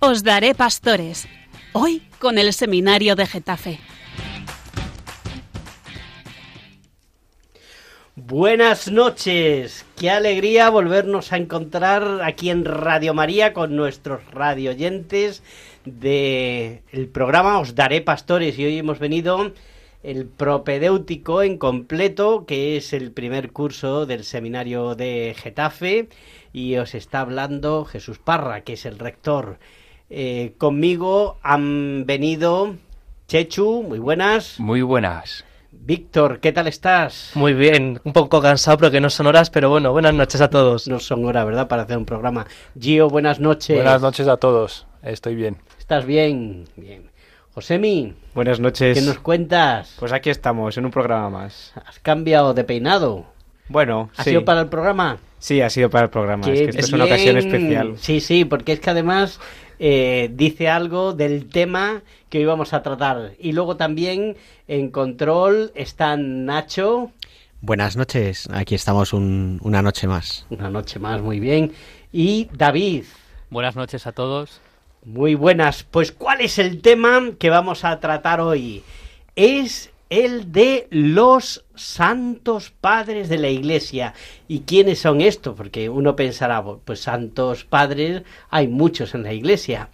Os daré pastores. Hoy con el seminario de Getafe. Buenas noches, qué alegría volvernos a encontrar aquí en Radio María con nuestros radio oyentes del programa Os Daré Pastores y hoy hemos venido el propedéutico en completo, que es el primer curso del seminario de Getafe y os está hablando Jesús Parra, que es el rector. Eh, conmigo han venido Chechu, muy buenas. Muy buenas. Víctor, ¿qué tal estás? Muy bien, un poco cansado porque no son horas, pero bueno, buenas noches a todos. No son horas, ¿verdad? Para hacer un programa. Gio, buenas noches. Buenas noches a todos, estoy bien. ¿Estás bien? Bien. Josemi. Buenas noches. ¿Qué nos cuentas? Pues aquí estamos, en un programa más. ¿Has cambiado de peinado? Bueno, ¿Ha sí. sido para el programa? Sí, ha sido para el programa. Qué Es que esta es una ocasión especial. Sí, sí, porque es que además eh, dice algo del tema que hoy vamos a tratar. Y luego también en control están Nacho. Buenas noches, aquí estamos un- una noche más. Una noche más, muy bien. Y David. Buenas noches a todos. Muy buenas. Pues, ¿cuál es el tema que vamos a tratar hoy? Es el de los santos padres de la iglesia. ¿Y quiénes son estos? Porque uno pensará, pues santos padres hay muchos en la iglesia.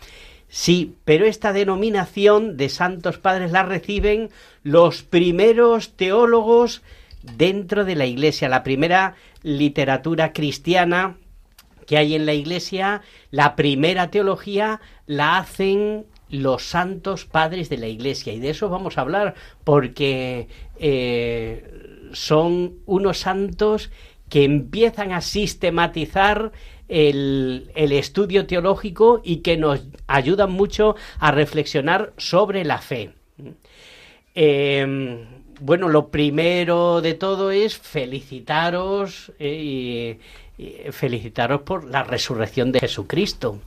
Sí, pero esta denominación de santos padres la reciben los primeros teólogos dentro de la iglesia, la primera literatura cristiana que hay en la iglesia, la primera teología la hacen los santos padres de la iglesia y de eso vamos a hablar porque eh, son unos santos que empiezan a sistematizar el, el estudio teológico y que nos ayudan mucho a reflexionar sobre la fe. Eh, bueno, lo primero de todo es felicitaros eh, y felicitaros por la resurrección de Jesucristo.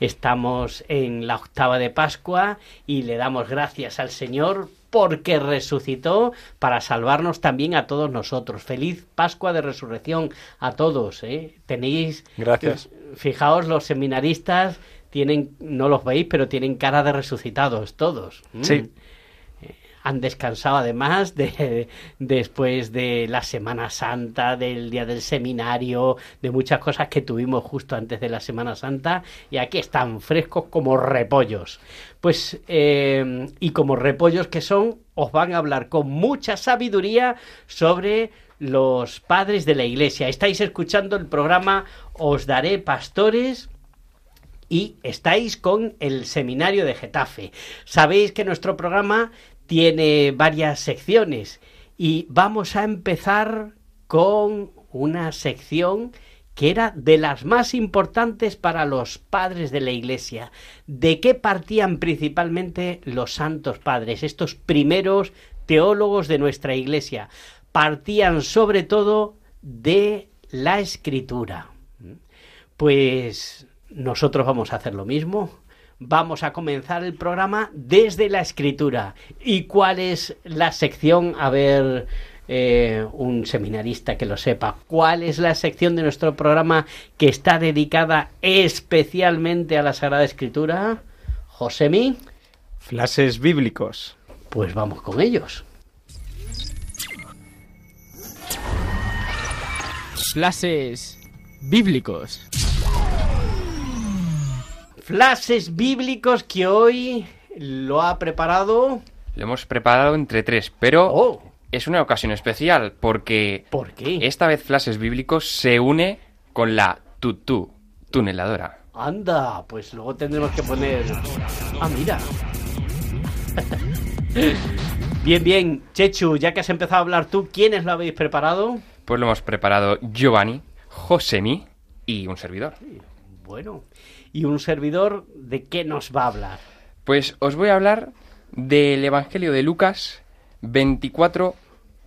Estamos en la octava de Pascua y le damos gracias al Señor porque resucitó para salvarnos también a todos nosotros. Feliz Pascua de Resurrección a todos. ¿eh? Tenéis, Gracias. fijaos, los seminaristas tienen, no los veis, pero tienen cara de resucitados todos. Sí. Han descansado además de, después de la Semana Santa, del día del seminario, de muchas cosas que tuvimos justo antes de la Semana Santa y aquí están frescos como repollos. Pues eh, y como repollos que son, os van a hablar con mucha sabiduría sobre los padres de la Iglesia. Estáis escuchando el programa Os daré pastores y estáis con el seminario de Getafe. Sabéis que nuestro programa tiene varias secciones y vamos a empezar con una sección que era de las más importantes para los padres de la Iglesia. ¿De qué partían principalmente los santos padres, estos primeros teólogos de nuestra Iglesia? Partían sobre todo de la escritura. Pues nosotros vamos a hacer lo mismo. Vamos a comenzar el programa desde la escritura. ¿Y cuál es la sección? A ver, eh, un seminarista que lo sepa. ¿Cuál es la sección de nuestro programa que está dedicada especialmente a la Sagrada Escritura? Josemi, Flashes bíblicos. pues vamos con ellos. Flashes bíblicos. Flashes bíblicos que hoy lo ha preparado. Lo hemos preparado entre tres, pero Oh, es una ocasión especial porque ¿por qué? esta vez Flashes Bíblicos se une con la tutú, tuneladora. Anda, pues luego tendremos que poner. Ah, mira. bien, bien. Chechu, ya que has empezado a hablar tú, ¿quiénes lo habéis preparado? Pues lo hemos preparado Giovanni, Josemi y un servidor. Bueno, y un servidor, ¿de qué nos va a hablar? Pues os voy a hablar del Evangelio de Lucas 24,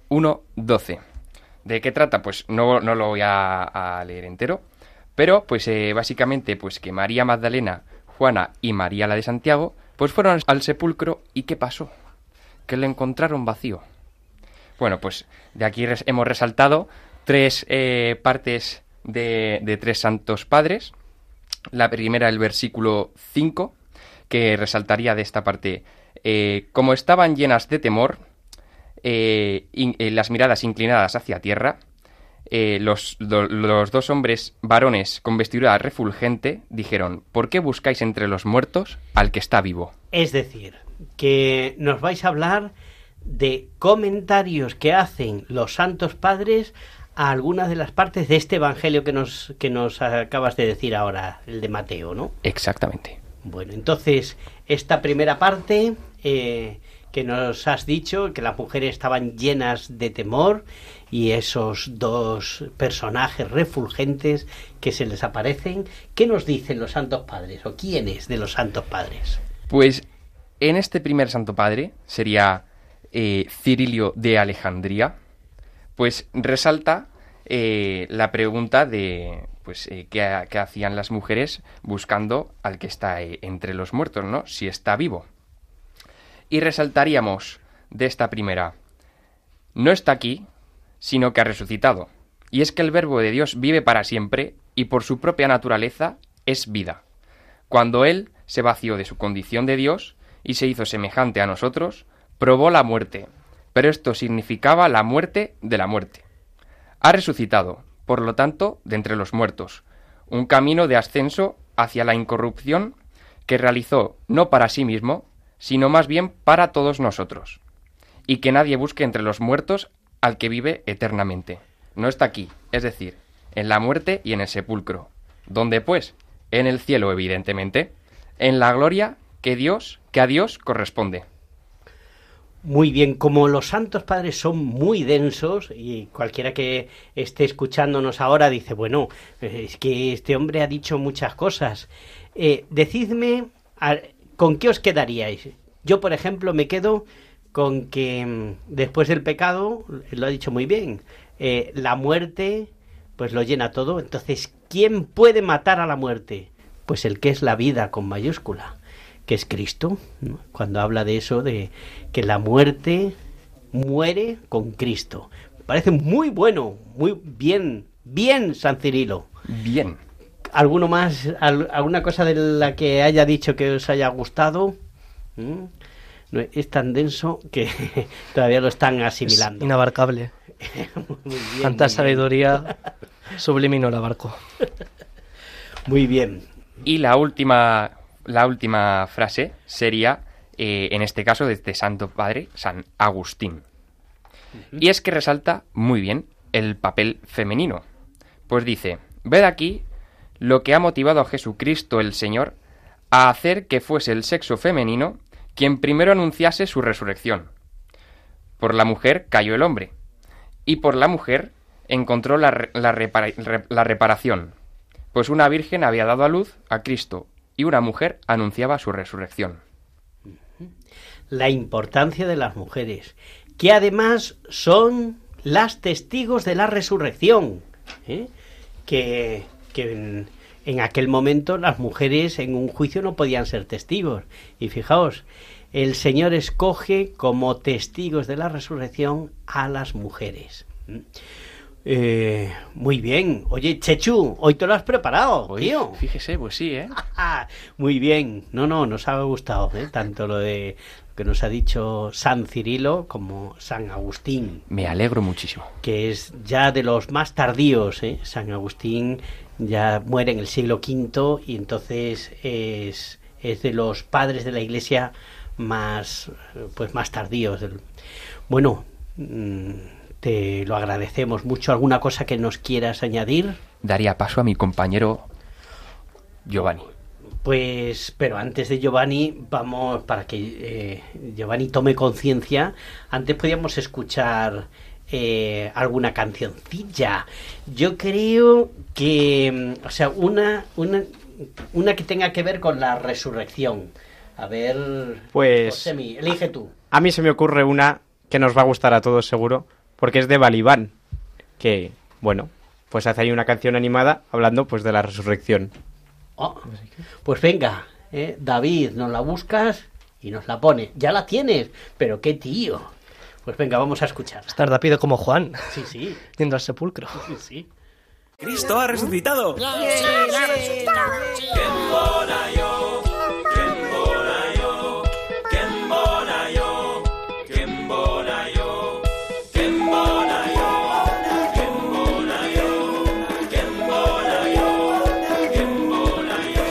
1, 12. ¿De qué trata? Pues no, no lo voy a, leer entero, pero pues eh, básicamente pues que María Magdalena, Juana y María la de Santiago pues fueron al sepulcro y ¿qué pasó? que le encontraron vacío. Bueno, pues de aquí hemos resaltado tres eh, partes de, de tres santos padres. La primera, el versículo 5, que resaltaría de esta parte, eh, como estaban llenas de temor, eh, eh, las miradas inclinadas hacia tierra, eh, los, los dos hombres varones con vestidura refulgente dijeron, ¿por qué buscáis entre los muertos al que está vivo? Es decir, que nos vais a hablar de comentarios que hacen los santos padres a algunas de las partes de este evangelio que nos, que nos acabas de decir ahora, el de Mateo, ¿no? Exactamente. Bueno, entonces, esta primera parte eh, que nos has dicho, que las mujeres estaban llenas de temor y esos dos personajes refulgentes que se les aparecen, ¿qué nos dicen los santos padres o quiénes de los santos padres? Pues en este primer santo padre sería eh, Cirilio de Alejandría, pues resalta eh, la pregunta de pues eh, ¿qué, ha- qué hacían las mujeres buscando al que está eh, entre los muertos, ¿no? Si está vivo. Y resaltaríamos de esta primera, no está aquí, sino que ha resucitado. Y es que el verbo de Dios vive para siempre y por su propia naturaleza es vida. Cuando Él se vació de su condición de Dios y se hizo semejante a nosotros, probó la muerte, pero esto significaba la muerte de la muerte. Ha resucitado, por lo tanto, de entre los muertos, un camino de ascenso hacia la incorrupción que realizó no para sí mismo, sino más bien para todos nosotros, y que nadie busque entre los muertos al que vive eternamente. No está aquí, es decir, en la muerte y en el sepulcro. ¿Dónde pues? En el cielo, evidentemente, en la gloria que Dios, que a Dios corresponde. Muy bien, como los santos padres son muy densos y cualquiera que esté escuchándonos ahora dice, bueno, eh, es que este hombre ha dicho muchas cosas. Eh, decidme, ¿con qué os quedaríais? Yo, por ejemplo, me quedo con que mm, después del pecado, lo ha dicho muy bien, eh, la muerte pues lo llena todo. Entonces, ¿quién puede matar a la muerte? Pues el que es la vida con mayúscula que es Cristo, ¿no? cuando habla de eso, de que la muerte muere con Cristo. Me parece muy bueno, muy bien, bien San Cirilo. Bien. ¿Alguno más, al- alguna cosa de la que haya dicho que os haya gustado? ¿Mm? No, es tan denso que todavía lo están Es asimilando. inabarcable. Muy bien, Tanta sabiduría no la abarco. Muy bien. Y la última, la última frase sería, eh, en este caso, de este Santo Padre, San Agustín. Y es que resalta muy bien el papel femenino. Pues dice, ved aquí lo que ha motivado a Jesucristo el Señor a hacer que fuese el sexo femenino quien primero anunciase su resurrección. Por la mujer cayó el hombre, y por la mujer encontró la, re- la repara- re- la reparación, pues una virgen había dado a luz a Cristo, y una mujer anunciaba su resurrección. la importancia de las mujeres, que además son las testigos de la resurrección, ¿eh? que, que en, aquel momento las mujeres en un juicio no podían ser testigos. Y fijaos, el Señor escoge como testigos de la resurrección a las mujeres. Eh, muy bien. Oye, Chechu, hoy te lo has preparado, tío. Fíjese, pues sí, ¿eh? Muy bien. No, no, nos ha gustado ¿eh? tanto lo de lo que nos ha dicho San Cirilo como San Agustín, Me alegro muchísimo. que es ya de los más tardíos. ¿eh? San Agustín ya muere en el siglo V y entonces es, es de los padres de la Iglesia más pues más tardíos. Bueno, mm, te lo agradecemos mucho. ¿Alguna cosa que nos quieras añadir? Daría paso a mi compañero Giovanni. Pues, pero antes de Giovanni, vamos, para que eh, Giovanni tome conciencia, antes podíamos escuchar eh, alguna cancioncilla. Yo creo que, mm, o sea, una, una, una que tenga que ver con la resurrección. A ver, Pues- Josemi, elige tú. A mí se me ocurre una que nos va a gustar a todos seguro, porque es de Balibán, que, bueno, pues hace ahí una canción animada hablando pues de la resurrección. Oh, pues venga, eh, David, nos la buscas y nos la pone. Ya la tienes, pero qué tío. Pues venga, vamos a escucharla. Estar rápido como Juan, Sí, sí, yendo al sepulcro. sí, sí. Cristo ha resucitado.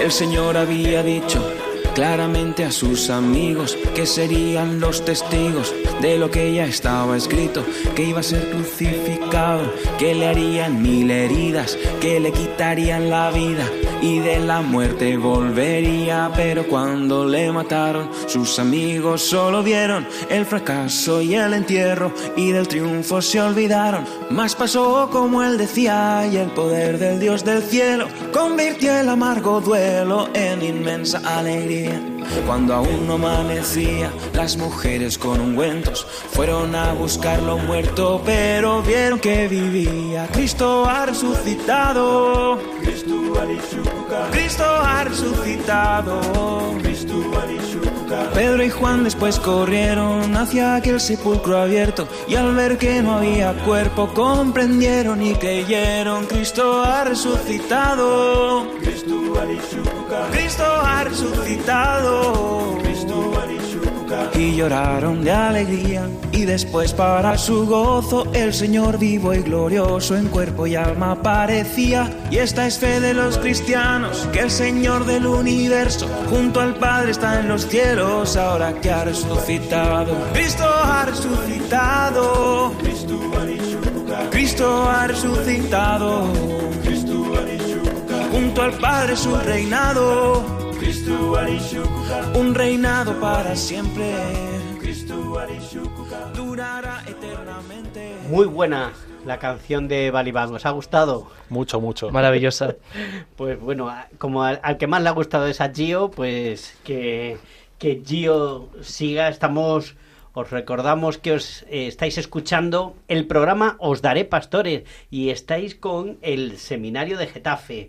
El Señor había dicho claramente a sus amigos que serían los testigos de lo que ya estaba escrito, que iba a ser crucificado, que le harían mil heridas, que le quitarían la vida y de la muerte volvería, pero cuando le mataron, sus amigos solo vieron el fracaso y el entierro y del triunfo se olvidaron. Más pasó como él decía y el poder del Dios del cielo convirtió el amargo duelo en inmensa alegría. Cuando aún no amanecía, las mujeres con ungüentos fueron a buscarlo muerto, pero vieron que vivía. Cristo ha resucitado. Cristo ha resucitado. Pedro y Juan después corrieron hacia aquel sepulcro abierto y al ver que no había cuerpo comprendieron y creyeron. Cristo ha resucitado. Cristo ha resucitado. Y lloraron de alegría y después para su gozo el Señor vivo y glorioso en cuerpo y alma aparecía. Y esta es fe de los cristianos, que el Señor del universo junto al Padre está en los cielos ahora que ha resucitado. Cristo ha resucitado. Cristo ha resucitado. Junto al Padre su reinado. Un reinado para siempre. Durará eternamente. Muy buena la canción de Balibán. ¿Os ha gustado? Mucho, mucho. Maravillosa. Pues bueno, como al, al que más le ha gustado es a Gio, pues que, que Gio siga. Estamos, os recordamos que os eh, estáis escuchando el programa Os Daré Pastores y estáis con el seminario de Getafe.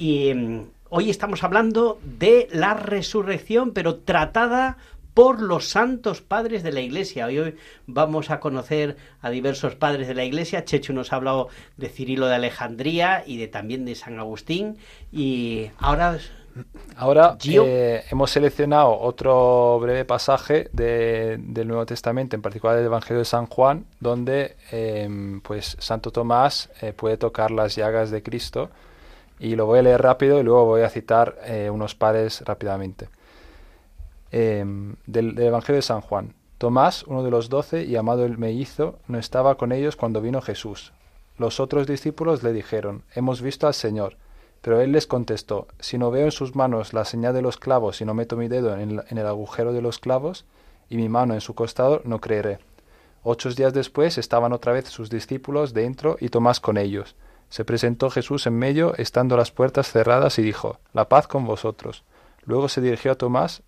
Y mm, hoy estamos hablando de la resurrección, pero tratada por los santos padres de la iglesia. Hoy, hoy vamos a conocer a diversos padres de la iglesia. Chechu nos ha hablado de Cirilo de Alejandría y de también de San Agustín. Y ahora Ahora eh, hemos seleccionado otro breve pasaje de- del Nuevo Testamento, en particular del Evangelio de San Juan, donde em, pues Santo Tomás eh, puede tocar las llagas de Cristo. Y lo voy a leer rápido y luego voy a citar eh, unos pares rápidamente. Em, del, Evangelio de San Juan. Tomás, uno de los doce y amado el mellizo, no estaba con ellos cuando vino Jesús. Los otros discípulos le dijeron, Hemos visto al Señor. Pero él les contestó, Si no veo en sus manos la señal de los clavos y no meto mi dedo en el agujero de los clavos y mi mano en su costado, no creeré. Ocho días después estaban otra vez sus discípulos dentro y Tomás con ellos. Se presentó Jesús en medio, estando las puertas cerradas, y dijo, La paz con vosotros. Luego se dirigió a Tomás,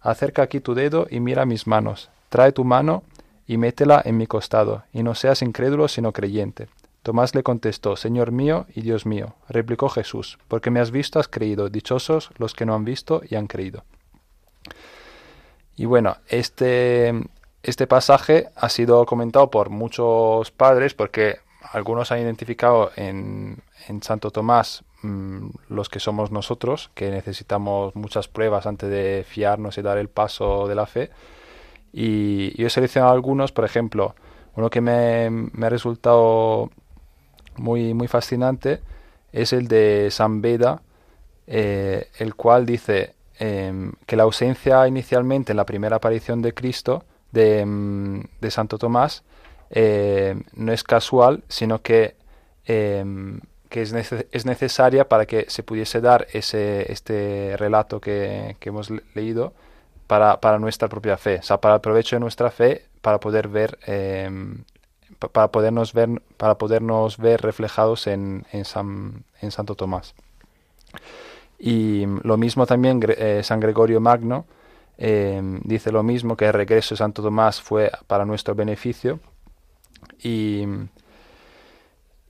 Acerca aquí tu dedo y mira mis manos. Trae tu mano y métela en mi costado, y no seas incrédulo sino creyente. Tomás le contestó, Señor mío y Dios mío. Replicó Jesús, porque me has visto has creído, dichosos los que no han visto y han creído. Y bueno, este, este pasaje ha sido comentado por muchos padres porque algunos han identificado en, en Santo Tomás mm, los que somos nosotros, que necesitamos muchas pruebas antes de fiarnos y dar el paso de la fe. Y yo he seleccionado algunos, por ejemplo, uno que me, me ha resultado muy, muy fascinante es el de San Beda, eh, el cual dice em, que la ausencia inicialmente en la primera aparición de Cristo, de, em, de Santo Tomás, eh, no es casual, sino que, em, que es, es necesaria para que se pudiese dar ese, este relato que, que hemos le- leído para, para nuestra propia fe, o sea, para el provecho de nuestra fe, para poder ver, em, pa- para podernos ver, para podernos ver reflejados en, en, San, en Santo Tomás. Y lo mismo también eh, San Gregorio Magno eh, dice lo mismo, que el regreso de Santo Tomás fue para nuestro beneficio. Y,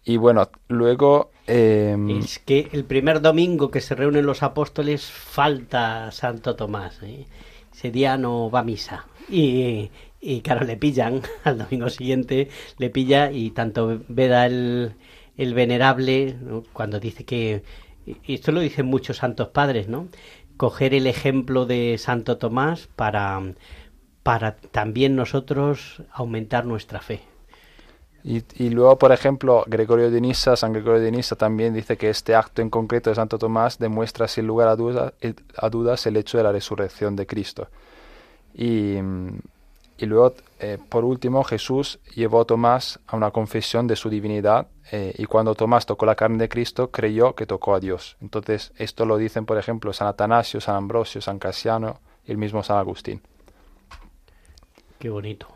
y bueno, luego... eh, es que el primer domingo que se reúnen los apóstoles falta Santo Tomás. ¿eh? ese día no va a misa. Y, y claro, le pillan al domingo siguiente, le pilla y tanto Veda el, el venerable, cuando dice que, y esto lo dicen muchos santos padres, ¿no? Coger el ejemplo de Santo Tomás para, para también nosotros aumentar nuestra fe. Y, luego, por ejemplo, Gregorio de Nisa, San Gregorio de Nisa también dice que este acto en concreto de Santo Tomás demuestra sin lugar a, duda- a dudas el hecho de la resurrección de Cristo. Y, y luego, eh, por último, Jesús llevó a Tomás a una confesión de su divinidad eh, y cuando Tomás tocó la carne de Cristo creyó que tocó a Dios. Entonces, esto lo dicen, por ejemplo, San Atanasio, San Ambrosio, San Casiano y el mismo San Agustín. Qué bonito.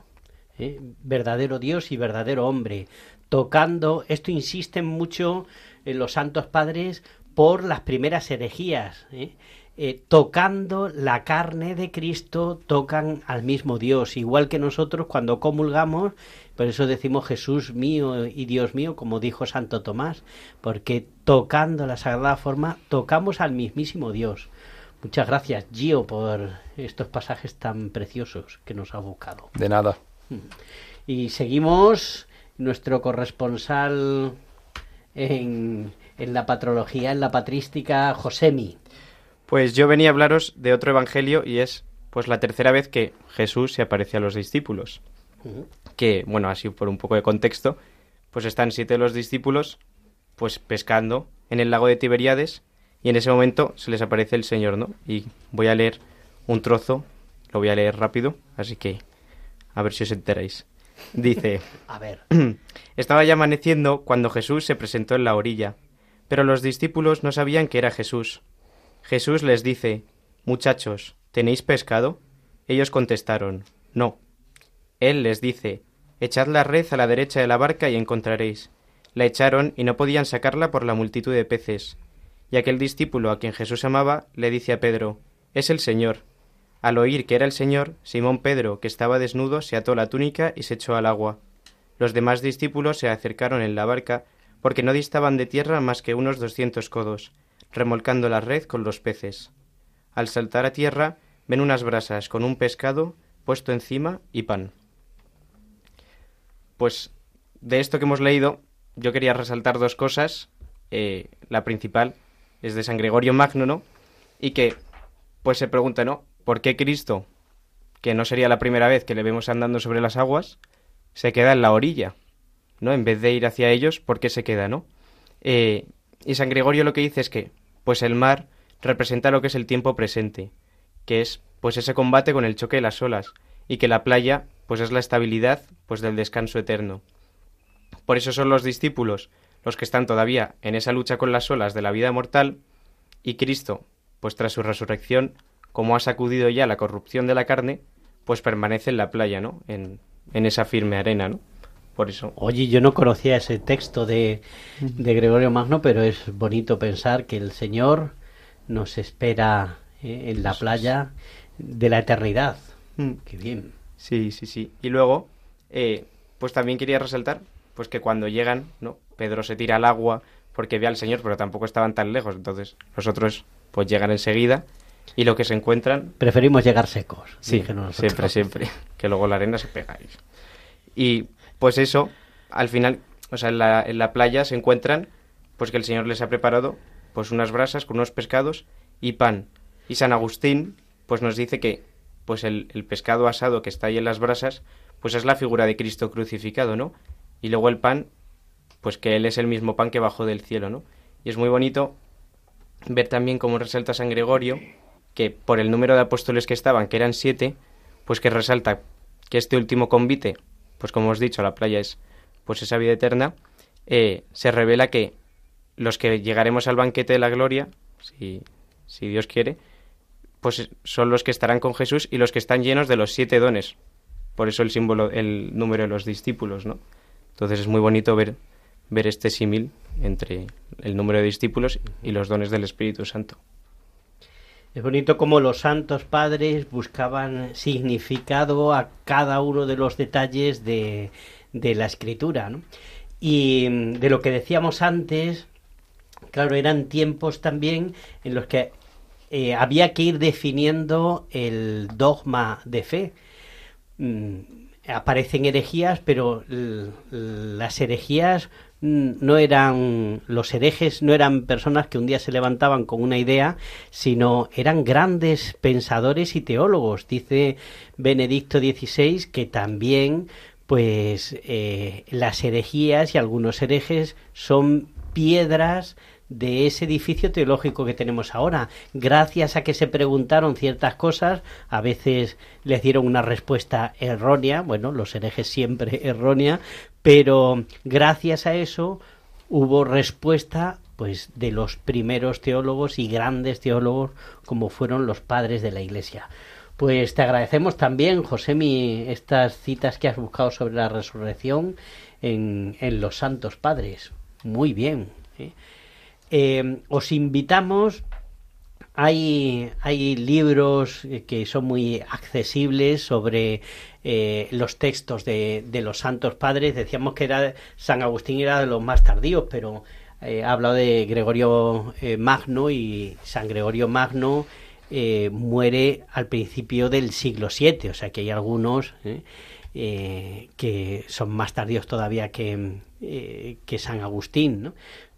¿Eh? Verdadero Dios y verdadero hombre. Tocando, esto insisten mucho los santos padres por las primeras herejías. ¿eh? Eh, tocando la carne de Cristo, tocan al mismo Dios. Igual que nosotros cuando comulgamos, por eso decimos Jesús mío y Dios mío, como dijo Santo Tomás, porque tocando la sagrada forma, tocamos al mismísimo Dios. Muchas gracias, Gio, por estos pasajes tan preciosos que nos ha buscado. De nada. Y seguimos nuestro corresponsal en, en la patrología, en la patrística, Josemi. Pues yo venía a hablaros de otro evangelio y es pues la tercera vez que Jesús se aparece a los discípulos. Que, bueno, así por un poco de contexto, pues están siete de los discípulos pues pescando en el lago de Tiberíades y en ese momento se les aparece el Señor, ¿no? Y voy a leer un trozo, lo voy a leer rápido, así que a ver si os enteráis. Dice, A ver, estaba ya amaneciendo cuando Jesús se presentó en la orilla, pero los discípulos no sabían que era Jesús. Jesús les dice, Muchachos, ¿tenéis pescado? Ellos contestaron, No. Él les dice, Echad la red a la derecha de la barca y encontraréis. La echaron y no podían sacarla por la multitud de peces. Y aquel discípulo a quien Jesús amaba le dice a Pedro, Es el Señor. Al oír que era el Señor, Simón Pedro, que estaba desnudo, se ató la túnica y se echó al agua. Los demás discípulos se acercaron en la barca, porque no distaban de tierra más que unos doscientos codos, remolcando la red con los peces. Al saltar a tierra, ven unas brasas con un pescado puesto encima y pan. Pues de esto que hemos leído, yo quería resaltar dos cosas. Eh, la principal es de San Gregorio Magno, ¿no? Y que, pues se pregunta, ¿no? ¿Por qué Cristo, que no sería la primera vez que le vemos andando sobre las aguas, se queda en la orilla? ¿No? En vez de ir hacia ellos, ¿por qué se queda, no? Eh, y San Gregorio lo que dice es que, pues el mar representa lo que es el tiempo presente, que es, pues ese combate con el choque de las olas, y que la playa, pues es la estabilidad, pues del descanso eterno. Por eso son los discípulos los que están todavía en esa lucha con las olas de la vida mortal, y Cristo, pues tras su resurrección, como ha sacudido ya la corrupción de la carne, pues permanece en la playa, ¿no? En, en esa firme arena, ¿no? Por eso. Oye, yo no conocía ese texto de, de Gregorio Magno, pero es bonito pensar que el Señor nos espera eh, en la playa de la eternidad. Mm. Qué bien. Sí, sí, sí. Y luego, eh, pues también quería resaltar, pues que cuando llegan, ¿no? Pedro se tira al agua porque ve al Señor, pero tampoco estaban tan lejos. Entonces, los otros, pues llegan enseguida y lo que se encuentran Preferimos llegar secos. Sí, siempre, siempre. Que luego la arena se pega. Y pues eso, al final, o sea, en la, en la playa se encuentran, pues que el Señor les ha preparado, pues unas brasas con unos pescados y pan. Y San Agustín, pues nos dice que, pues el, el pescado asado que está ahí en las brasas, pues es la figura de Cristo crucificado, ¿no? Y luego el pan, pues que Él es el mismo pan que bajó del cielo, ¿no? Y es muy bonito ver también cómo resalta San Gregorio, que por el número de apóstoles que estaban, que eran siete, pues que resalta que este último convite, pues como os he dicho, la playa es pues esa vida eterna, eh, se revela que los que llegaremos al banquete de la gloria, si, si Dios quiere, pues son los que estarán con Jesús y los que están llenos de los siete dones. Por eso el símbolo, el número de los discípulos, ¿no? Entonces es muy bonito ver, ver este símil entre el número de discípulos y los dones del Espíritu Santo. Es bonito como los santos padres buscaban significado a cada uno de los detalles de, de la escritura. ¿no? Y mm, de lo que decíamos antes, claro, eran tiempos también en los que eh, había que ir definiendo el dogma de fe. Mm, aparecen herejías, pero las herejías no eran, los herejes no eran personas que un día se levantaban con una idea, sino eran grandes pensadores y teólogos. Dice Benedicto XVI que también, pues, eh, las herejías y algunos herejes son piedras de ese edificio teológico que tenemos ahora. Gracias a que se preguntaron ciertas cosas, a veces les dieron una respuesta errónea, bueno, los herejes siempre errónea, pero gracias a eso hubo respuesta pues de los primeros teólogos y grandes teólogos como fueron los padres de la iglesia. Pues te agradecemos también, Josemi, estas citas que has buscado sobre la resurrección en, en los santos padres. Muy bien. ¿eh? Eh, os invitamos hay, hay libros que son muy accesibles sobre eh, los textos de, de los santos padres. Decíamos que era San Agustín era de los más tardíos, pero eh, ha hablado de Gregorio eh, Magno y San Gregorio Magno eh, muere al principio del siglo VII, o sea que hay algunos que son más tardíos todavía que, que San Agustín.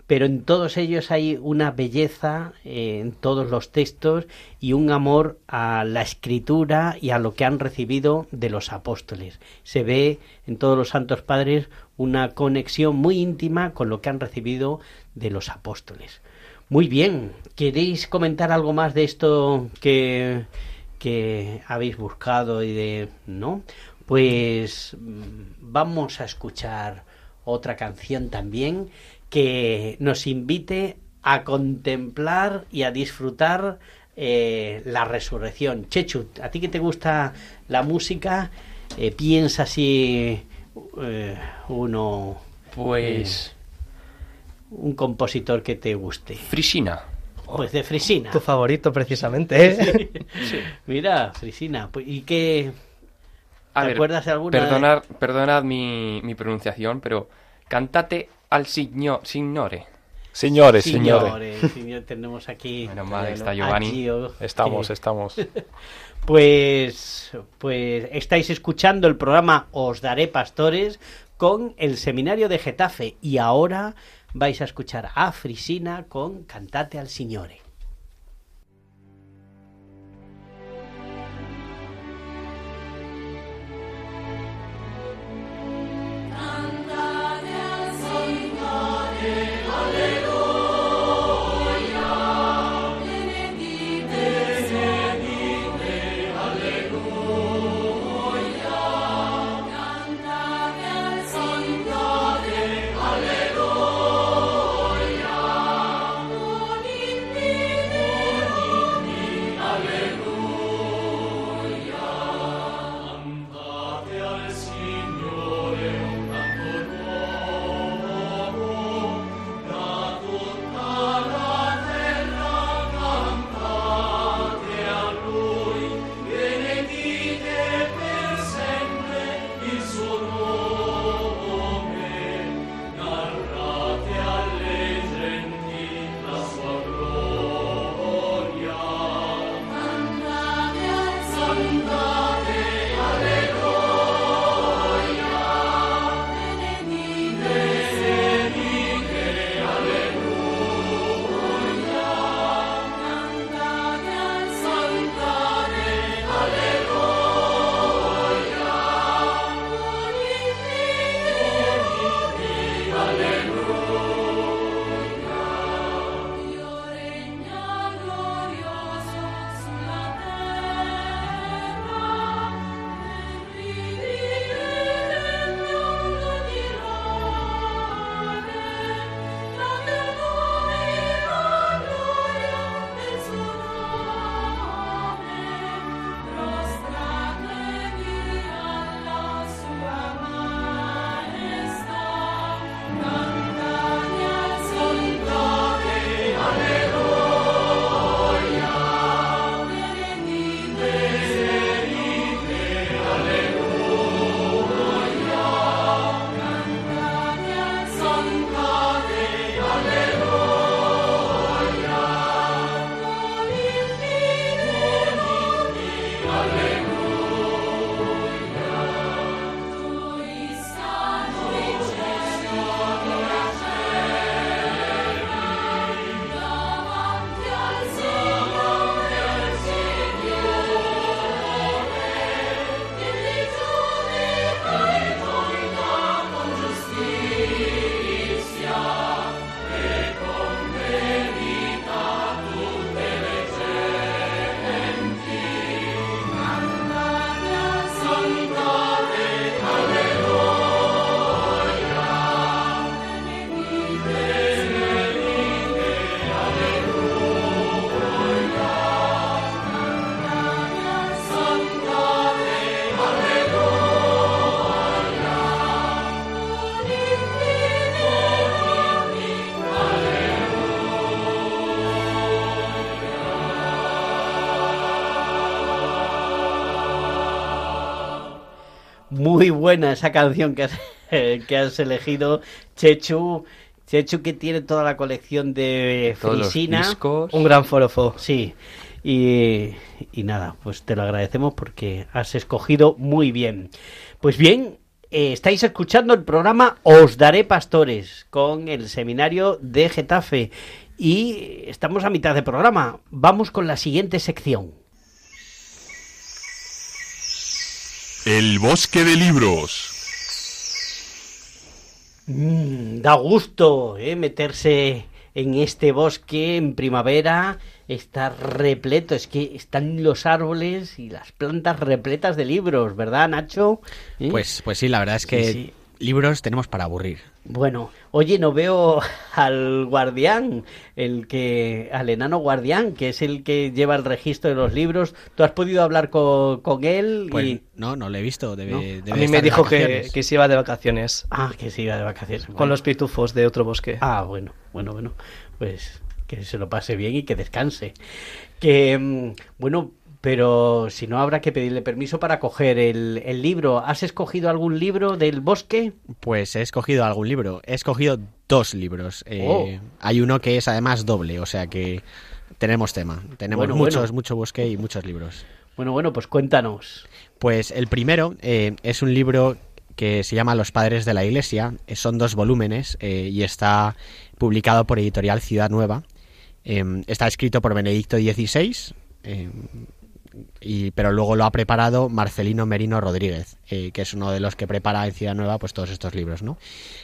Pero en todos ellos hay una belleza eh, en todos los textos y un amor a la escritura y a lo que han recibido de los apóstoles. Se ve en todos los santos padres una conexión muy íntima con lo que han recibido de los apóstoles. Muy bien, ¿queréis comentar algo más de esto que, que habéis buscado y de no? Pues mm, vamos a escuchar otra canción también que nos invite a contemplar y a disfrutar eh, la resurrección. Chechu, a ti que te gusta la música, eh, piensa si eh, uno... Pues... un compositor que te guste. Frisina. Pues de Frisina. Tu favorito, precisamente. ¿eh? Sí. Mira, Frisina. pues, ¿Y qué? A ¿Te ver, acuerdas de alguna? de- Perdonad, perdonad mi, mi pronunciación, pero cantate al signo, signore. Señores, señores. Señores, señor, tenemos aquí Menos mal, está Giovanni. Gio, Estamos, que- estamos. Pues, pues estáis escuchando el programa Os Daré Pastores con el Seminario de Getafe y ahora vais a escuchar a Frisina con Cantate al Signore. Buena esa canción que has, que has elegido, Chechu. Chechu que tiene toda la colección de Frisina. Un gran forofo. Sí. Y, y nada, pues te lo agradecemos porque has escogido muy bien. Pues bien, eh, estáis escuchando el programa Os Daré Pastores con el seminario de Getafe y estamos a mitad de programa. Vamos con la siguiente sección. El bosque de libros. Mm, da gusto ¿eh? meterse en este bosque en primavera. Está repleto, es que están los árboles y las plantas repletas de libros, ¿verdad, Nacho? ¿Eh? Pues, pues sí, la verdad es que Sí, sí. Libros tenemos para aburrir. Bueno, oye, no veo al guardián, el que, al enano guardián, que es el que lleva el registro de los libros. ¿Tú has podido hablar con, con él? Pues y... no, no lo he visto. Debe, ¿No? debe A mí me dijo que, que se iba de vacaciones Ah, que se iba de vacaciones. con Bueno. los pitufos de otro bosque. Ah, bueno, bueno, bueno. Pues que se lo pase bien y que descanse. Que, mm, bueno, pero si no habrá que pedirle permiso para coger el, el libro. ¿Has escogido algún libro del bosque? Pues he escogido algún libro. He escogido dos libros. Eh, Oh. Hay uno que es además doble, o sea que tenemos tema. Tenemos Bueno, muchos, bueno. mucho bosque y muchos libros. Bueno, bueno, pues cuéntanos. Pues el primero eh, es un libro que se llama Los Padres de la Iglesia. Eh, Son dos volúmenes eh, y está publicado por Editorial Ciudad Nueva. Está escrito por Benedicto XVI, eh, y, pero luego lo ha preparado Marcelino Merino Rodríguez, eh, que es uno de los que prepara en Ciudad Nueva pues todos estos libros, ¿no?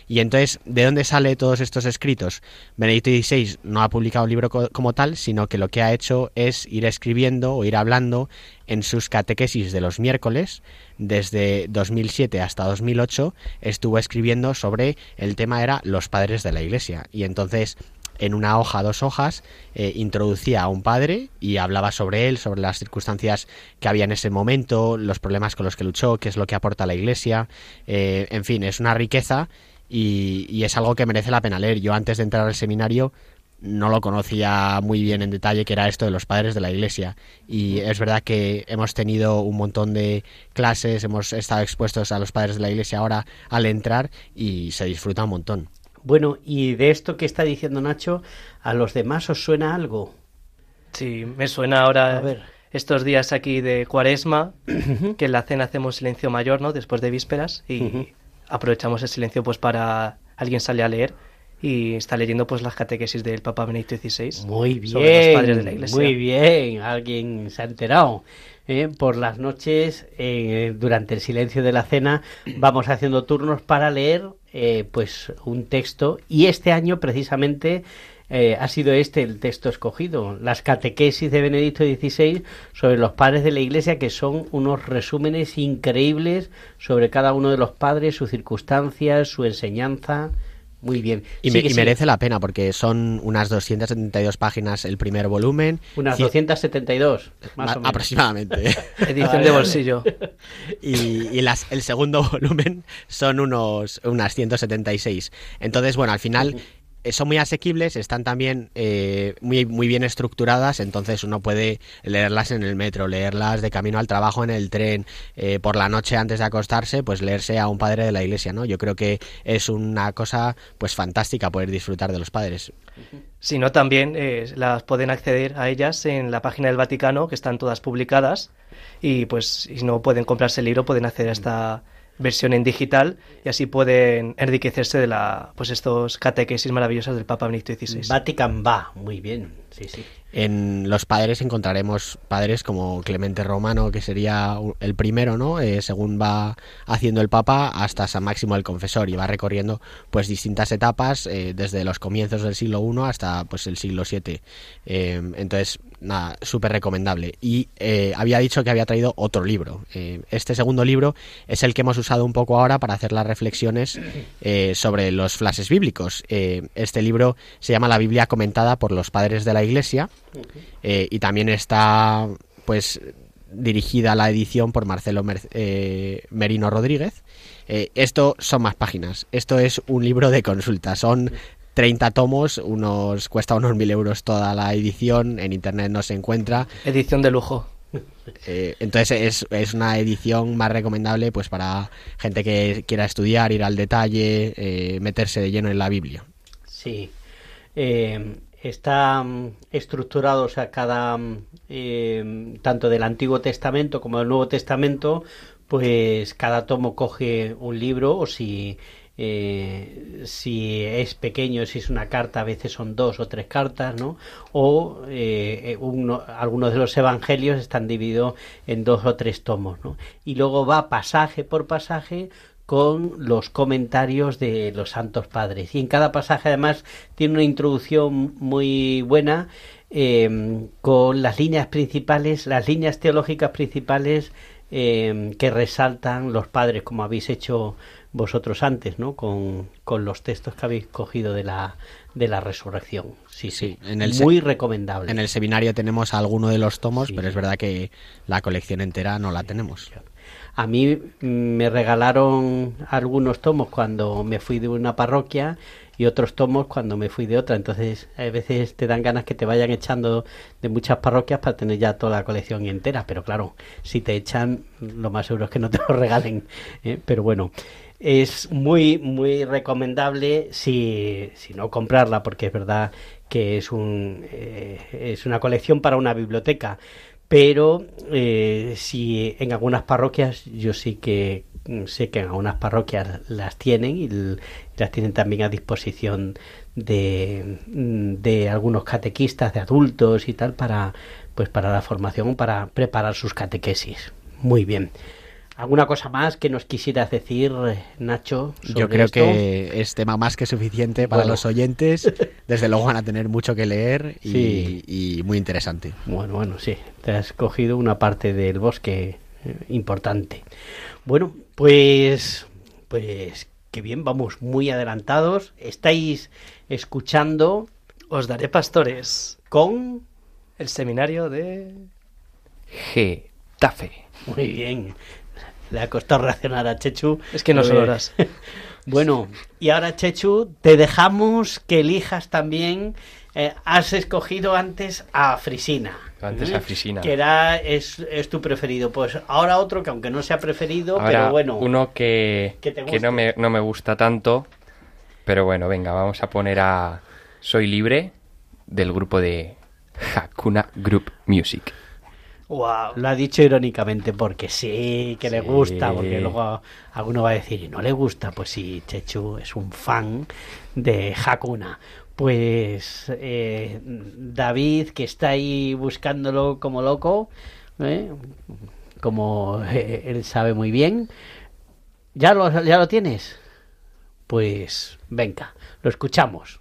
Y entonces, ¿de dónde sale todos estos escritos? Benedicto XVI no ha publicado un libro co- como tal, sino que lo que ha hecho es ir escribiendo o ir hablando en sus catequesis de los miércoles, desde 2007 hasta 2008, estuvo escribiendo sobre el tema era los padres de la Iglesia. Y entonces en una hoja, dos hojas, eh, introducía a un padre y hablaba sobre él, sobre las circunstancias que había en ese momento, los problemas con los que luchó, qué es lo que aporta la iglesia, eh, en fin, es una riqueza y, y es algo que merece la pena leer. Yo antes de entrar al seminario no lo conocía muy bien en detalle que era esto de los padres de la iglesia y es verdad que hemos tenido un montón de clases, hemos estado expuestos a los padres de la iglesia ahora al entrar y se disfruta un montón. Bueno, y de esto que está diciendo Nacho, ¿a los demás os suena algo? Sí, me suena ahora A ver. estos días aquí de cuaresma, que en la cena hacemos silencio mayor, ¿no? Después de vísperas y aprovechamos el silencio pues para alguien sale a leer y está leyendo pues las catequesis del Papa Benedicto XVI. Muy bien, sobre los padres de la iglesia. muy bien, alguien se ha enterado. ¿Eh? Por las noches, eh, durante el silencio de la cena, vamos haciendo turnos para leer eh, pues un texto y este año precisamente eh, ha sido este el texto escogido, las catequesis de Benedicto XVI sobre los padres de la Iglesia, que son unos resúmenes increíbles sobre cada uno de los padres, sus circunstancias, su enseñanza. Muy bien. Y, me- y merece la pena porque son unas 272 páginas el primer volumen. Unas Cien- 272, más o menos. aproximadamente. Edición de bolsillo. y y las, el segundo volumen son unos unas 176. Entonces, bueno, al final son muy asequibles, están también eh, muy, muy bien estructuradas, entonces uno puede leerlas en el metro, leerlas de camino al trabajo en el tren, eh, por la noche antes de acostarse, pues leerse a un padre de la iglesia, ¿no? Yo creo que es una cosa pues fantástica poder disfrutar de los padres. Si no, también eh, las pueden acceder a ellas en la página del Vaticano, que están todas publicadas. Y pues, si no pueden comprarse el libro, pueden acceder a esta versión en digital y así pueden enriquecerse de la, pues estos catequesis maravillosas del Papa Benedicto XVI. Vatican va, muy bien, sí, sí. En los padres encontraremos padres como Clemente Romano, que sería el primero, ¿no? Eh, según va haciendo el Papa hasta San Máximo el Confesor y va recorriendo pues distintas etapas eh, desde los comienzos del siglo I hasta pues el siglo VII. Eh, entonces, nada, súper recomendable. Y eh, había dicho que había traído otro libro. Eh, este segundo libro es el que hemos usado un poco ahora para hacer las reflexiones eh, sobre los flashes bíblicos. Este libro se llama La Biblia comentada por los padres de la Iglesia y también está pues dirigida la edición por Marcelo Mer- Merino Rodríguez. Esto son más páginas. Esto es un libro de consulta. Son 30 tomos, unos cuesta unos mil euros toda la edición. En internet no se encuentra. Edición de lujo. Eh, entonces es, es una edición más recomendable pues para gente que quiera estudiar, ir al detalle, eh, meterse de lleno en la Biblia. Sí. Eh, está mm, estructurado, o sea, cada mm, tanto del Antiguo Testamento como del Nuevo Testamento, pues cada tomo coge un libro o si eh, si es pequeño, si es una carta, a veces son dos o tres cartas, ¿no? O eh, uno- algunos de los evangelios están divididos en dos o tres tomos, ¿no? Y luego va pasaje por pasaje con los comentarios de los santos padres. Y en cada pasaje además tiene una introducción muy buena eh, con las líneas principales, las líneas teológicas principales eh, que resaltan los padres, como habéis hecho vosotros antes, ¿no? Con, con los textos que habéis cogido de la, de la resurrección. Sí, sí, en el muy recomendable. En el seminario tenemos alguno de los tomos, pero es verdad que la colección entera no la tenemos. A mí mm, me regalaron algunos tomos cuando me fui de una parroquia y otros tomos cuando me fui de otra. Entonces, a veces te dan ganas que te vayan echando de muchas parroquias para tener ya toda la colección entera. Pero claro, si te echan, lo más seguro es que no te lo regalen. ¿eh? Pero bueno, es muy, muy recomendable si, si no comprarla, porque es verdad que es, un, eh, es una colección para una biblioteca. Pero eh, si en algunas parroquias yo sí que mm, sé que en algunas parroquias las tienen y las tienen también a disposición de, mm, de algunos catequistas de adultos y tal para pues para la formación para preparar sus catequesis. Muy bien alguna cosa más que nos quisieras decir Nacho Yo creo esto? que es tema más que suficiente para Bueno. los oyentes. Desde luego van a tener mucho que leer y, Sí. y muy interesante. Bueno, bueno, sí. Te has cogido una parte del bosque eh, importante. Bueno, pues, pues, qué bien, vamos muy adelantados. Estáis escuchando. Os daré pastores. Con. El seminario de. Getafe. Muy bien. Le ha costado reaccionar a Chechu. Es que no son Eh, horas. Bueno, y ahora Chechu, te dejamos que elijas también. eh, has escogido antes a Frisina. Antes ¿eh? a Frisina. Que era, es, es tu preferido. Pues ahora otro que aunque no sea preferido, Ahora, pero bueno. uno que, que te que no, me, no me gusta tanto, pero bueno, venga, vamos a poner a Soy Libre del grupo de Hakuna Group Music. Wow. Lo ha dicho irónicamente porque sí, que le gusta, porque luego alguno va a decir, ¿y no le gusta? Pues sí, Chechu es un fan de Hakuna. Pues eh, David, que está ahí buscándolo como loco, ¿eh? como eh, él sabe muy bien, ¿ya lo, ¿ya lo tienes? Pues venga, lo escuchamos.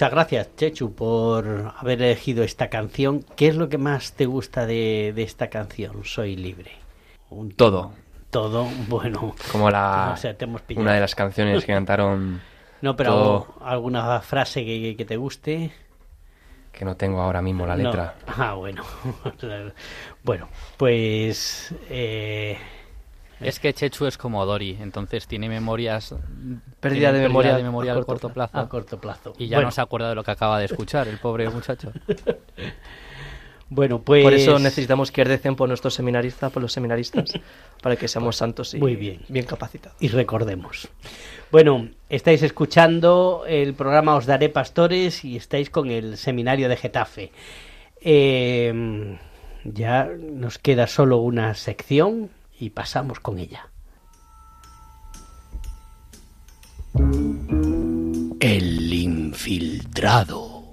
Muchas gracias, Chechu, por haber elegido esta canción. ¿Qué es lo que más te gusta de, de esta canción? Soy libre. Un Todo. Todo, bueno. Como la O sea, te hemos una de las canciones que cantaron No, pero todo, alguna frase que, que te guste. que no tengo ahora mismo la No. letra. Ah, bueno. bueno, pues. eh, Es que Chechu es como Dori, entonces tiene memorias. Pérdida tiene de memoria de memoria a a corto corto plazo. a corto plazo. Y ya Bueno. no se acuerda de lo que acaba de escuchar, el pobre muchacho. Bueno, pues. Por eso necesitamos que recen por nuestros seminaristas, por los seminaristas, para que seamos santos y Muy bien. bien capacitados. y recordemos. Bueno, estáis escuchando el programa Os Daré Pastores y estáis con el seminario de Getafe. Eh, ya nos queda solo una sección y pasamos con ella. El infiltrado.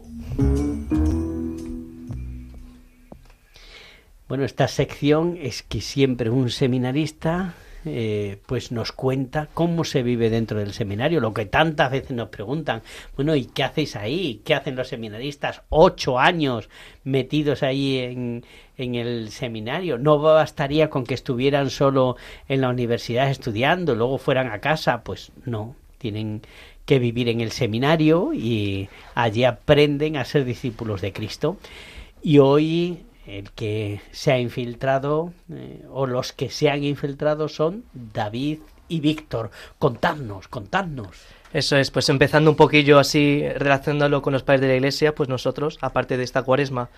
Bueno, esta sección es que siempre un seminarista eh, pues nos cuenta cómo se vive dentro del seminario, lo que tantas veces nos preguntan, bueno, ¿y qué hacéis ahí? ¿Qué hacen los seminaristas? Ocho años metidos ahí en, en el seminario. No bastaría con que estuvieran solo en la universidad estudiando, luego fueran a casa, pues no, tienen que vivir en el seminario y allí aprenden a ser discípulos de Cristo. Y hoy el que se ha infiltrado eh, o los que se han infiltrado son David y Víctor. Contadnos, contadnos. Eso es, pues empezando un poquillo así, relacionándolo con los padres de la iglesia, pues nosotros, aparte de esta cuaresma,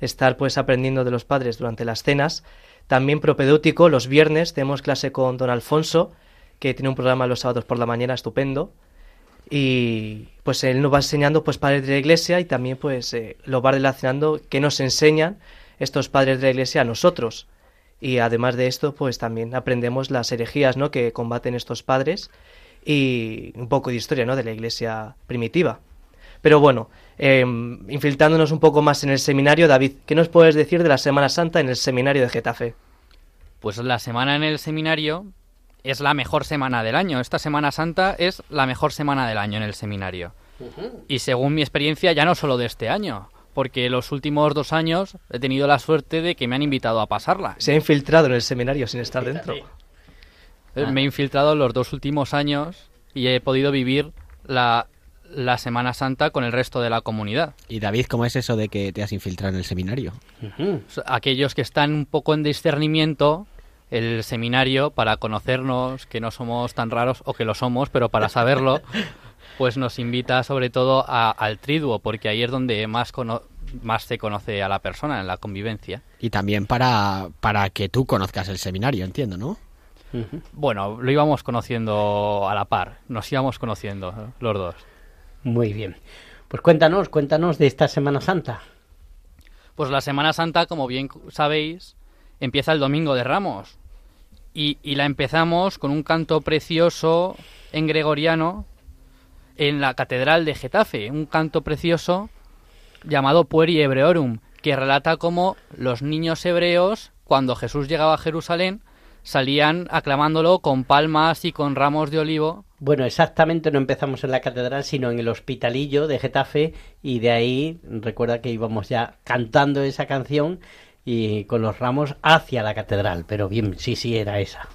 estar pues aprendiendo de los padres durante las cenas, también propedéutico, los viernes tenemos clase con don Alfonso, que tiene un programa los sábados por la mañana estupendo, y pues él nos va enseñando pues padres de la iglesia y también pues eh, lo va relacionando que nos enseñan estos padres de la iglesia a nosotros. Y además de esto, pues también aprendemos las herejías ¿no? que combaten estos padres y un poco de historia ¿no? de la iglesia primitiva. Pero bueno, eh, infiltrándonos un poco más en el seminario, David, ¿qué nos puedes decir de la Semana Santa en el seminario de Getafe? Pues la semana en el seminario es la mejor semana del año. Esta Semana Santa es la mejor semana del año en el seminario. Y según mi experiencia, ya no solo de este año, porque los últimos dos años he tenido la suerte de que me han invitado a pasarla. Se ha infiltrado en el seminario sin estar dentro. Eh, Me he infiltrado los dos últimos años y he podido vivir la, la Semana Santa con el resto de la comunidad. Y David, ¿cómo es eso de que te has infiltrado en el seminario? Aquellos que están un poco en discernimiento, el seminario, para conocernos, que no somos tan raros, o que lo somos, pero para saberlo, pues nos invita sobre todo a- al triduo, porque ahí es donde más, cono- más se conoce a la persona, en la convivencia. Y también para, para que tú conozcas el seminario, entiendo, ¿no? Bueno, lo íbamos conociendo a la par, nos íbamos conociendo los dos. Muy bien. Pues cuéntanos, cuéntanos de esta Semana Santa. Pues la Semana Santa, como bien sabéis, empieza el Domingo de Ramos. Y, y la empezamos con un canto precioso en gregoriano en la Catedral de Getafe. Un canto precioso llamado Pueri Hebreorum, que relata cómo los niños hebreos, cuando Jesús llegaba a Jerusalén, salían aclamándolo con palmas y con ramos de olivo Bueno, exactamente no empezamos en la catedral, sino en el hospitalillo de Getafe y de ahí recuerda que íbamos ya cantando esa canción y con los ramos hacia la catedral, pero bien, sí, sí, era esa.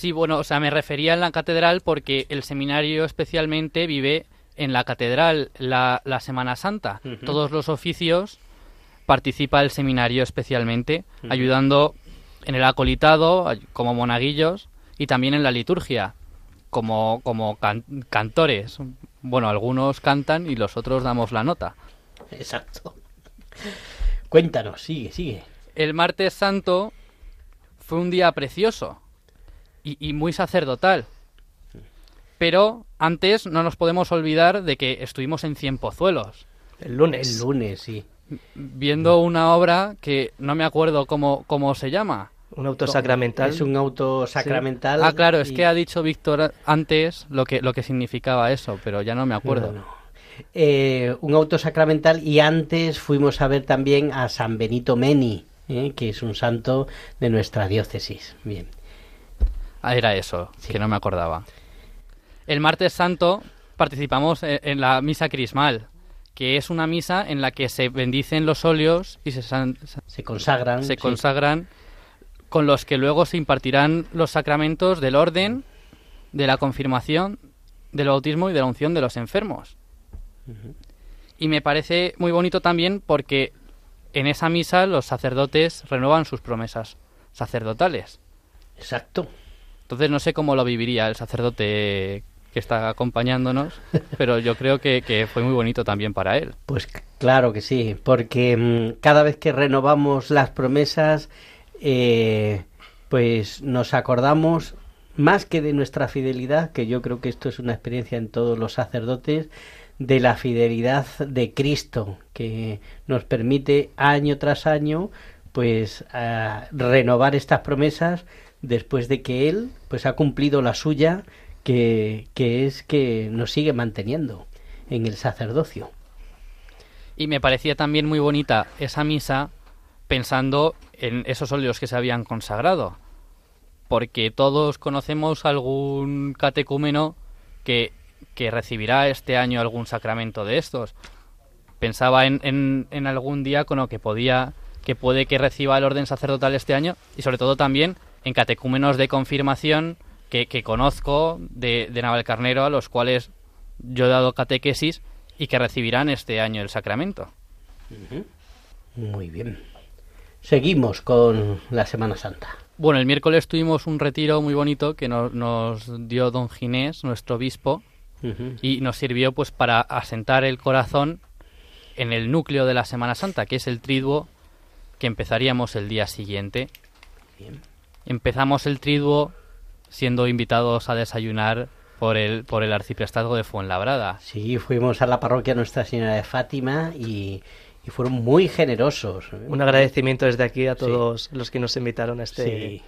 Sí, bueno, o sea, me refería en la catedral porque el seminario especialmente vive en la catedral la, la Semana Santa. Todos los oficios participa el seminario especialmente, ayudando en el acolitado como monaguillos y también en la liturgia como, como can- cantores. Bueno, algunos cantan y los otros damos la nota. Exacto. Cuéntanos, sigue, sigue. El martes santo fue un día precioso y, y muy sacerdotal. Pero antes no nos podemos olvidar de que estuvimos en Cienpozuelos. El lunes. El lunes, sí. Viendo una obra que no me acuerdo cómo, cómo se llama. Un auto sacramental. Es un auto sacramental. Ah, claro, es y- que ha dicho Víctor antes lo que, lo que significaba eso, pero ya no me acuerdo. No, no. Eh, un auto sacramental y antes fuimos a ver también a San Benito Meni, eh, que es un santo de nuestra diócesis. Bien. Ah, era eso, que no me acordaba. El martes santo participamos e- en la misa crismal, que es una misa en la que se bendicen los óleos y se, san- Se consagran. se sí. consagran con los que luego se impartirán los sacramentos del orden, de la confirmación, del bautismo y de la unción de los enfermos. Y me parece muy bonito también porque en esa misa los sacerdotes renuevan sus promesas sacerdotales. Exacto. Entonces no sé cómo lo viviría el sacerdote que está acompañándonos, pero yo creo que, fue muy bonito también para él. Pues claro que sí, porque mm, cada vez que renovamos las promesas, eh, pues nos acordamos más que de nuestra fidelidad, que yo creo que esto es una experiencia en todos los sacerdotes, de la fidelidad de Cristo, que nos permite año tras año, pues a renovar estas promesas después de que Él, pues ha cumplido la suya, que, que es que nos sigue manteniendo en el sacerdocio. Y me parecía también muy bonita esa misa pensando en esos óleos que se habían consagrado. Porque todos conocemos algún catecúmeno que, que recibirá este año algún sacramento de estos. Pensaba en, en, en algún diácono que podía que puede que reciba el orden sacerdotal este año y sobre todo también en catecúmenos de confirmación que, que conozco de, de Navalcarnero a los cuales yo he dado catequesis y que recibirán este año el sacramento. Muy bien. Seguimos con la Semana Santa. Bueno, el miércoles tuvimos un retiro muy bonito que nos, nos dio don Ginés, nuestro obispo, y nos sirvió pues para asentar el corazón en el núcleo de la Semana Santa, que es el triduo que empezaríamos el día siguiente. Bien. Empezamos el triduo siendo invitados a desayunar por el, por el arciprestazgo de Fuenlabrada. Sí, fuimos a la parroquia Nuestra Señora de Fátima y, y fueron muy generosos. Un agradecimiento desde aquí a todos los que nos invitaron a este. Sí.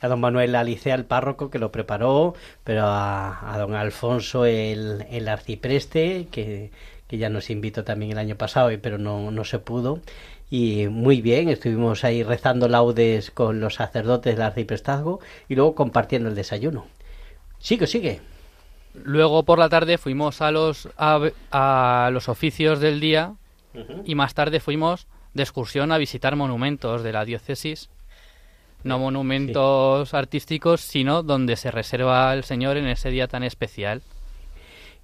A don Manuel Alicea, el párroco, que lo preparó, pero a, a don Alfonso, el, el arcipreste, que, que ya nos invitó también el año pasado, y- pero no, no se pudo. Y muy bien, estuvimos ahí rezando laudes con los sacerdotes del arciprestazgo y luego compartiendo el desayuno. Sigue, sigue. Luego por la tarde fuimos a los, a, a los oficios del día y más tarde fuimos de excursión a visitar monumentos de la diócesis. No monumentos artísticos, sino donde se reserva el Señor en ese día tan especial.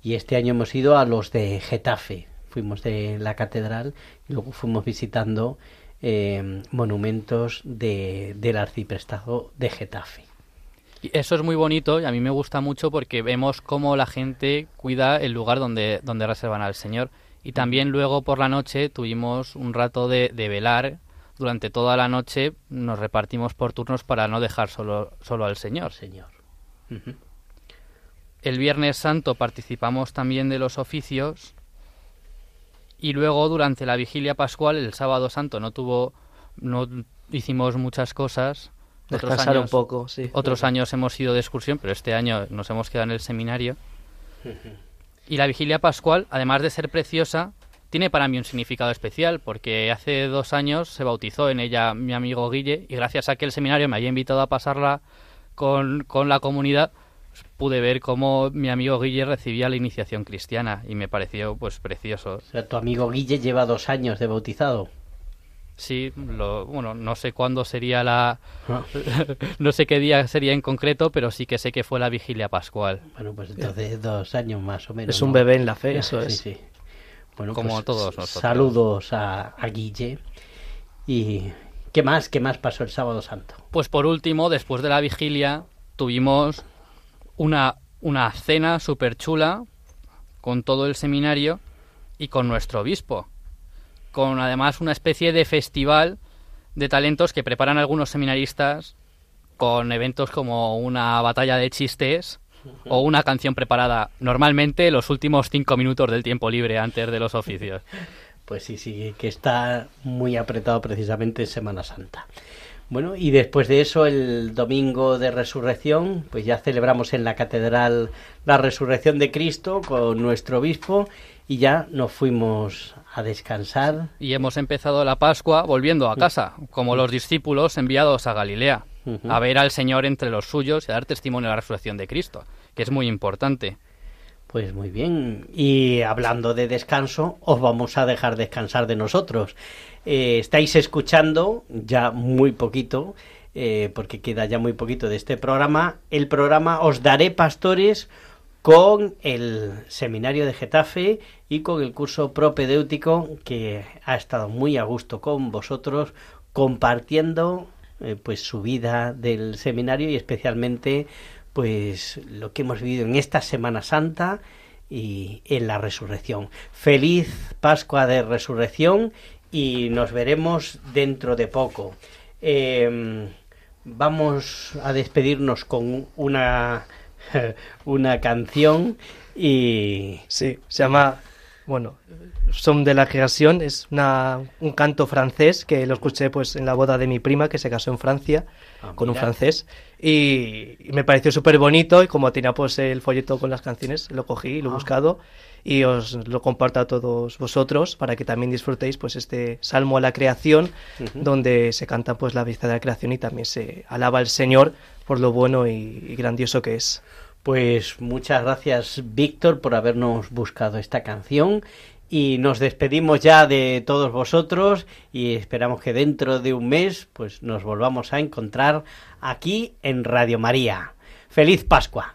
y este año hemos ido a los de Getafe. Fuimos de la catedral y luego fuimos visitando eh, monumentos de, del arciprestazgo de Getafe. Y eso es muy bonito y a mí me gusta mucho porque vemos cómo la gente cuida el lugar donde, donde reservan al Señor. Y también luego por la noche tuvimos un rato de, de velar. Durante toda la noche nos repartimos por turnos para no dejar solo, solo al Señor. Señor. El Viernes Santo participamos también de los oficios y luego durante la vigilia pascual, el sábado santo, no tuvo, no hicimos muchas cosas. Descansar un poco, sí. Otros años hemos ido de excursión, pero este año nos hemos quedado en el seminario. Y la vigilia pascual, además de ser preciosa, tiene para mí un significado especial, porque hace dos años se bautizó en ella mi amigo Guille, y gracias a que el seminario me haya invitado a pasarla con, con la comunidad, pues, pude ver cómo mi amigo Guille recibía la iniciación cristiana, y me pareció pues precioso. O sea, tu amigo Guille lleva dos años de bautizado. Sí, lo, bueno, no sé cuándo sería la... no sé qué día sería en concreto, pero sí que sé que fue la vigilia pascual. Bueno, pues entonces dos años más o menos. Es un ¿no? bebé en la fe, eso Sí, es. sí. Bueno, Como pues, todos nosotros. Saludos a, a Guille. ¿Y qué más? ¿Qué más pasó el sábado santo? Pues por último, después de la vigilia, tuvimos una, una cena súper chula con todo el seminario y con nuestro obispo. Con además una especie de festival de talentos que preparan algunos seminaristas con eventos como una batalla de chistes o una canción preparada normalmente los últimos cinco minutos del tiempo libre antes de los oficios. Pues sí, sí, que está muy apretado precisamente en Semana Santa. Bueno, y después de eso, el domingo de resurrección, pues ya celebramos en la catedral la resurrección de Cristo con nuestro obispo y ya nos fuimos a descansar. Y hemos empezado la Pascua volviendo a casa, como los discípulos enviados a Galilea, a ver al Señor entre los suyos y a dar testimonio de la resurrección de Cristo, que es muy importante. Pues muy bien. Y hablando de descanso, os vamos a dejar descansar de nosotros. Eh, estáis escuchando ya muy poquito, eh, porque queda ya muy poquito de este programa, el programa Os Daré Pastores con el seminario de Getafe y con el curso propedéutico que ha estado muy a gusto con vosotros compartiendo eh, pues su vida del seminario y especialmente pues lo que hemos vivido en esta Semana Santa y en la resurrección. Feliz Pascua de Resurrección y nos veremos dentro de poco. Eh, vamos a despedirnos con una, una canción y... Sí, se llama, bueno, Son de la creación, es una, un canto francés que lo escuché pues en la boda de mi prima que se casó en Francia Ah, con un francés y, y me pareció súper bonito y como tenía pues el folleto con las canciones lo cogí y lo he Ah. buscado y os lo comparto a todos vosotros para que también disfrutéis pues este salmo a la creación Ujú. donde se canta pues la belleza de la creación y también se alaba al Señor por lo bueno y, y grandioso que es. Pues muchas gracias Víctor por habernos buscado esta canción y nos despedimos ya de todos vosotros y esperamos que dentro de un mes pues nos volvamos a encontrar aquí en Radio María. Feliz Pascua.